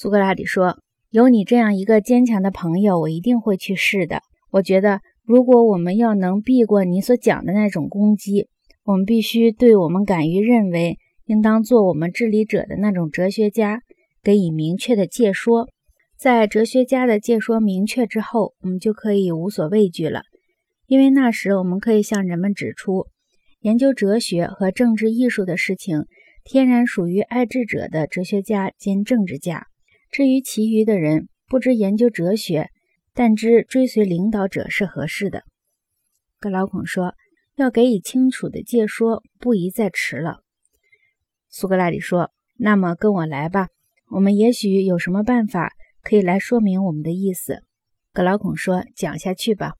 苏格拉底说：“有你这样一个坚强的朋友，我一定会去试的。我觉得，如果我们要能避过你所讲的那种攻击，我们必须对我们敢于认为应当做我们治理者的那种哲学家给予明确的解说。在哲学家的解说明确之后，我们就可以无所畏惧了，因为那时我们可以向人们指出，研究哲学和政治艺术的事情，天然属于爱智者的哲学家兼政治家。”至于其余的人，不知研究哲学，但知追随领导者是合适的。格老孔说：“要给以清楚的解说，不宜再迟了。”苏格拉底说：“那么跟我来吧，我们也许有什么办法可以来说明我们的意思。”格老孔说：“讲下去吧。”